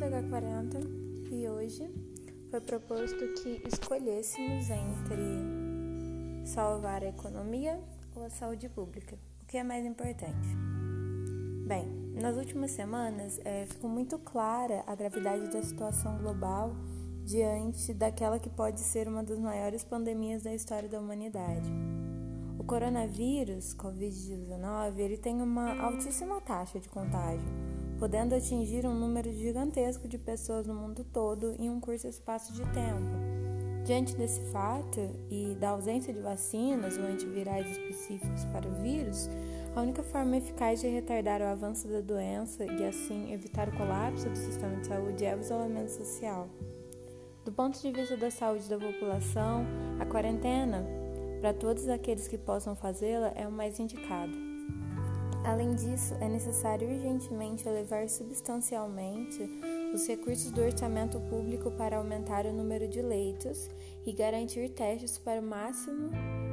H40 e hoje foi proposto que escolhêssemos entre salvar a economia ou a saúde pública. O que é mais importante? Bem, nas últimas semanas é, ficou muito clara a gravidade da situação global diante daquela que pode ser uma das maiores pandemias da história da humanidade. O coronavírus, Covid-19, ele tem uma altíssima taxa de contágio podendo atingir um número gigantesco de pessoas no mundo todo em um curto espaço de tempo. Diante desse fato e da ausência de vacinas ou antivirais específicos para o vírus, a única forma eficaz de retardar o avanço da doença e assim evitar o colapso do sistema de saúde é o isolamento social. Do ponto de vista da saúde da população, a quarentena, para todos aqueles que possam fazê-la, é o mais indicado. Além disso, é necessário urgentemente elevar substancialmente os recursos do orçamento público para aumentar o número de leitos e garantir testes para o máximo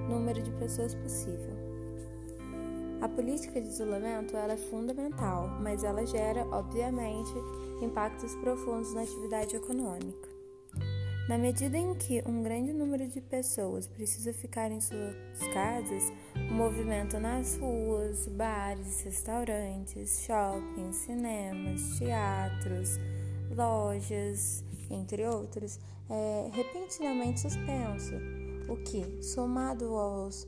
número de pessoas possível. A política de isolamento ela é fundamental, mas ela gera, obviamente, impactos profundos na atividade econômica. Na medida em que um grande número de pessoas precisa ficar em suas casas, o movimento nas ruas, bares, restaurantes, shoppings, cinemas, teatros, lojas, entre outros, é repentinamente suspenso, o que, somado aos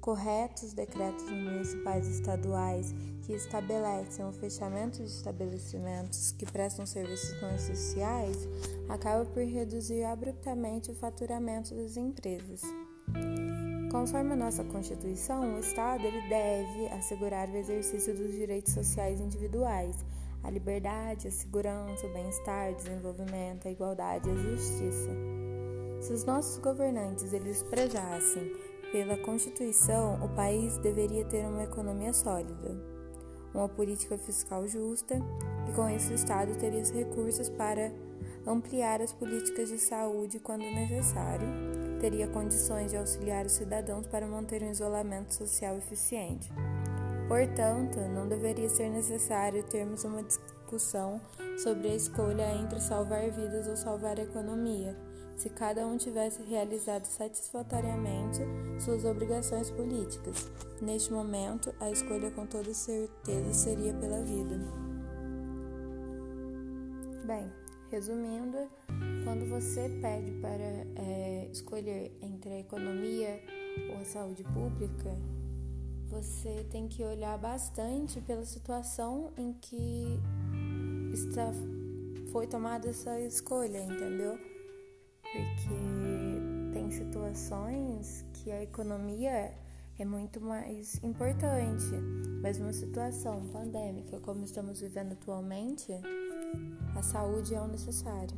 corretos decretos municipais e estaduais que estabelecem o fechamento de estabelecimentos que prestam serviços não essenciais, acaba por reduzir abruptamente o faturamento das empresas. Conforme a nossa Constituição, o Estado ele deve assegurar o exercício dos direitos sociais individuais, a liberdade, a segurança, o bem-estar, o desenvolvimento, a igualdade e a justiça. Se os nossos governantes eles prezassem pela Constituição, o país deveria ter uma economia sólida, uma política fiscal justa e, com isso, o Estado teria os recursos para ampliar as políticas de saúde quando necessário, teria condições de auxiliar os cidadãos para manter um isolamento social eficiente. Portanto, não deveria ser necessário termos uma discussão sobre a escolha entre salvar vidas ou salvar a economia se cada um tivesse realizado satisfatoriamente suas obrigações políticas. Neste momento, a escolha com toda certeza seria pela vida. Bem, resumindo, quando você pede para é, escolher entre a economia ou a saúde pública, você tem que olhar bastante pela situação em que está, foi tomada essa escolha, entendeu? Porque tem situações que a economia é muito mais importante, mas numa situação pandêmica como estamos vivendo atualmente, a saúde é o necessário.